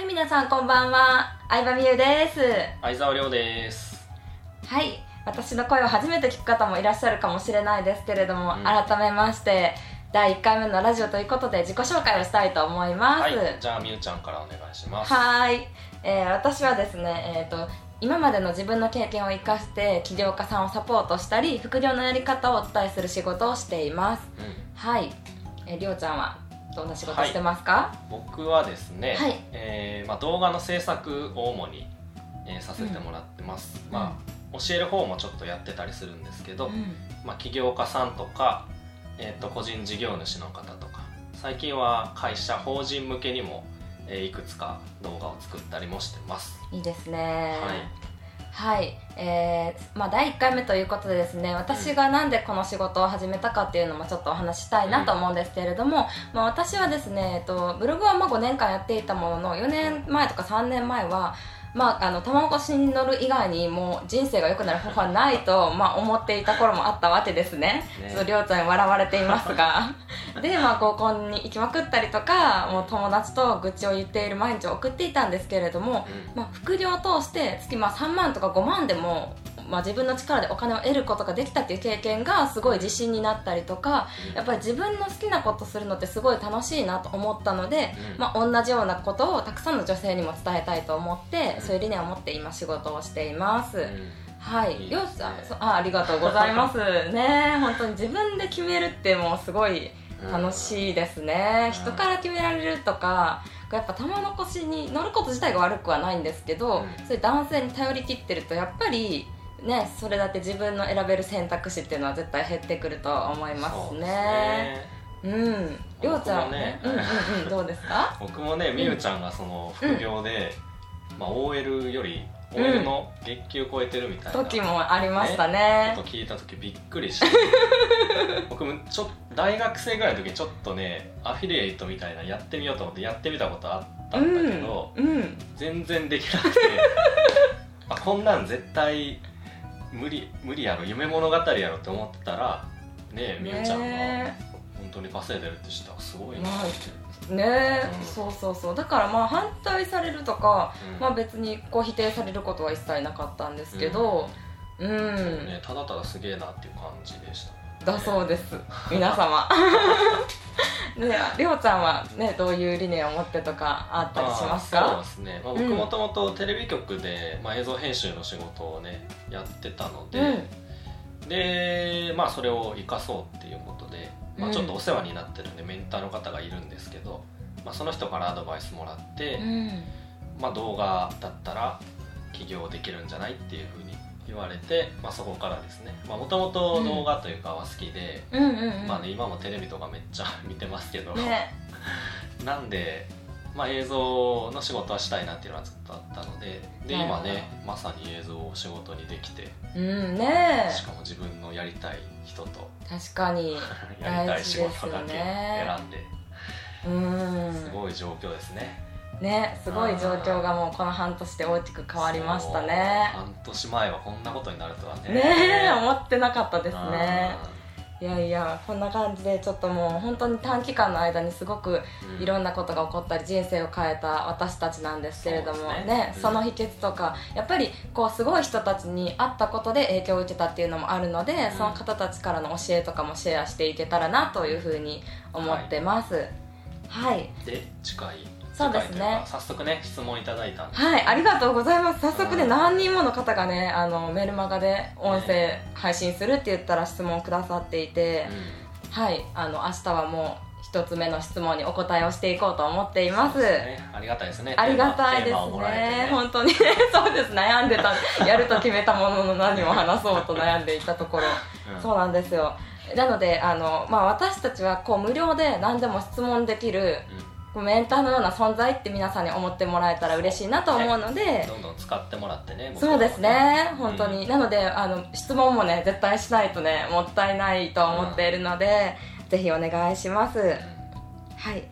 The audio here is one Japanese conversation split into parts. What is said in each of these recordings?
はい、皆さんこんばんは。相葉美優です。相沢亮ですはい、私の声を初めて聞く方もいらっしゃるかもしれないですけれども、うん改めまして、第1回目のラジオということで自己紹介をしたいと思います。はいじゃあみゆちゃんからお願いしますはーい、えー私はですね、えー、と今までの自分の経験を生かして起業家さんをサポートしたり副業のやり方をお伝えする仕事をしていますうんはい、えーりょうちゃんはどんな仕事してますか、僕はですね、はい。えーまあ、動画の制作を主に、えーさせてもらってます、まあ、教える方もちょっとやってたりするんですけど、うん。まあ、起業家さんとか、えー、と個人事業主の方とか最近は会社法人向けにも、えーいくつか動画を作ったりもしてます。いいですね。はいはい、えーまあ、第1回目ということでですね私がなんでこの仕事を始めたかっていうのもちょっとお話ししたいなと思うんですけれども、まあ、私はですね、えっと、ブログはまあ5年間やっていたものの4年前とか3年前はまあ、あの卵越しに乗る以外にもう人生が良くなる方法はないと、まあ、思っていた頃もあったわけですね。ね。ちょっとりょうちゃんに笑われていますが で、まあ、合コンに行きまくったりとかもう友達と愚痴を言っている毎日を送っていたんですけれども、うん。まあ、副業を通して月まあ3万とか5万でも、まあ、自分の力でお金を得ることができたっていう経験がすごい自信になったりとかやっぱり自分の好きなことするのってすごい楽しいなと思ったので、うん。まあ、同じようなことをたくさんの女性にも伝えたいと思ってうん。そういう理念を持って今仕事をしています。うん。はい、いいね。りょうさんそあありがとうございます。ね本当に自分で決めるってもうすごい楽しいですね、うん。人から決められるとかやっぱ玉の腰に乗ること自体が悪くはないんですけど、うん。そういう男性に頼り切ってるとやっぱりねそれだけ自分の選べる選択肢っていうのは絶対減ってくると思いますね。ね。うん。りょうちゃんね。うんうんうん。どうですか？僕もねみゆちゃんがその副業で、まあ、OL より OL の月給超えてるみたいな。時もありましたね。こと聞いた時びっくりして。僕もちょ大学生ぐらいの時ちょっとねアフィリエイトみたいなやってみようと思ってやってみたことあったんだけど、うん、うん、全然できなくて。あこんなん絶対無理無理やろ夢物語やろって思ってたらねえみゆちゃんがね本当に稼いでるって知った。らすごいな。まあね、うん。そうそうそう。だからまあ反対されるとか、うん。まあ別にこう否定されることは一切なかったんですけどうん、そうね、ただただすげえなっていう感じでした、だそうです。皆様。ねりょうちゃんはねどういう理念を持ってとかあったりしますあーそうかですね、まあ、うん。僕もともとテレビ局で、まあ、映像編集の仕事をねやってたので、うんでまあそれを生かそうっていうことで、まあ、うん。ちょっとお世話になってるんでメンターの方がいるんですけど、まあ、その人からアドバイスもらって、うん。まあ、動画だったら起業できるんじゃないっていうふうに言われて、まあ、そこからですね。もともと動画というかは好きで、まあね、今もテレビとかめっちゃ見てますけど、ね。なんで、まあ、映像の仕事はしたいなっていうのはずっとあったのでで今ねまさに映像を仕事にできてうんねしかも自分のやりたい人と確かに。やりたい仕事だけ選んで。うん。すごい状況ですね、ねすごい状況がもうこの半年で大きく変わりましたね。半年前はこんなことになるとはね。ねえ思ってなかったですうん。ねいやいやこんな感じでちょっともう本当に短期間の間にすごくうん。いろんなことが起こったり人生を変えた私たちなんですけれどもね。ねうん。その秘訣とかやっぱりこうすごい人たちに会ったことで影響を受けたっていうのもあるので、ん。その方たちからの教えとかもシェアしていけたらなというふうに思ってます。はい、で次回そうですね。早速ね質問いただいたんです。はい、ありがとうございます。早速ね、うん。何人もの方がねあのメルマガで音声配信するって言ったら質問をくださっていて、はいあの明日はもう一つ目の質問にお答えをしていこうと思っています。すね。ありがたいですね。ありがたいですテーマをもらえてね。本当に。ねそうです。悩んでた。やると決めたものの何を話そうと悩んでいたところ、うん。そうなんですよ。なのであの、まあ、私たちはこう無料で何でも質問できるこうメンターのような存在って皆さんに思ってもらえたら嬉しいなと思うので、どんどん使ってもらってねそうですね本当に、なのであの質問もね絶対しないとねもったいないと思っているので、ぜひお願いします。はい。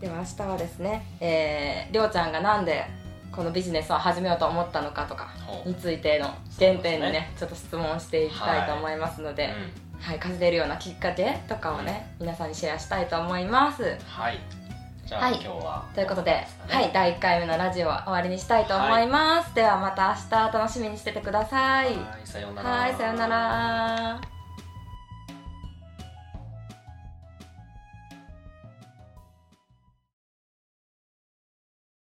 では明日はですね、えー、りょうちゃんがなんでこのビジネスを始めようと思ったのかとかについての原点にねねちょっと質問していきたいと思いますので、うん。はい、稼げるようなきっかけとかをね、皆さんにシェアしたいと思います。はいじゃあ、はい。今日は。ということで、はい、第1回目のラジオは終わりにしたいと思います、ではまた明日楽しみにしててください。はいさようなら。はいさようなら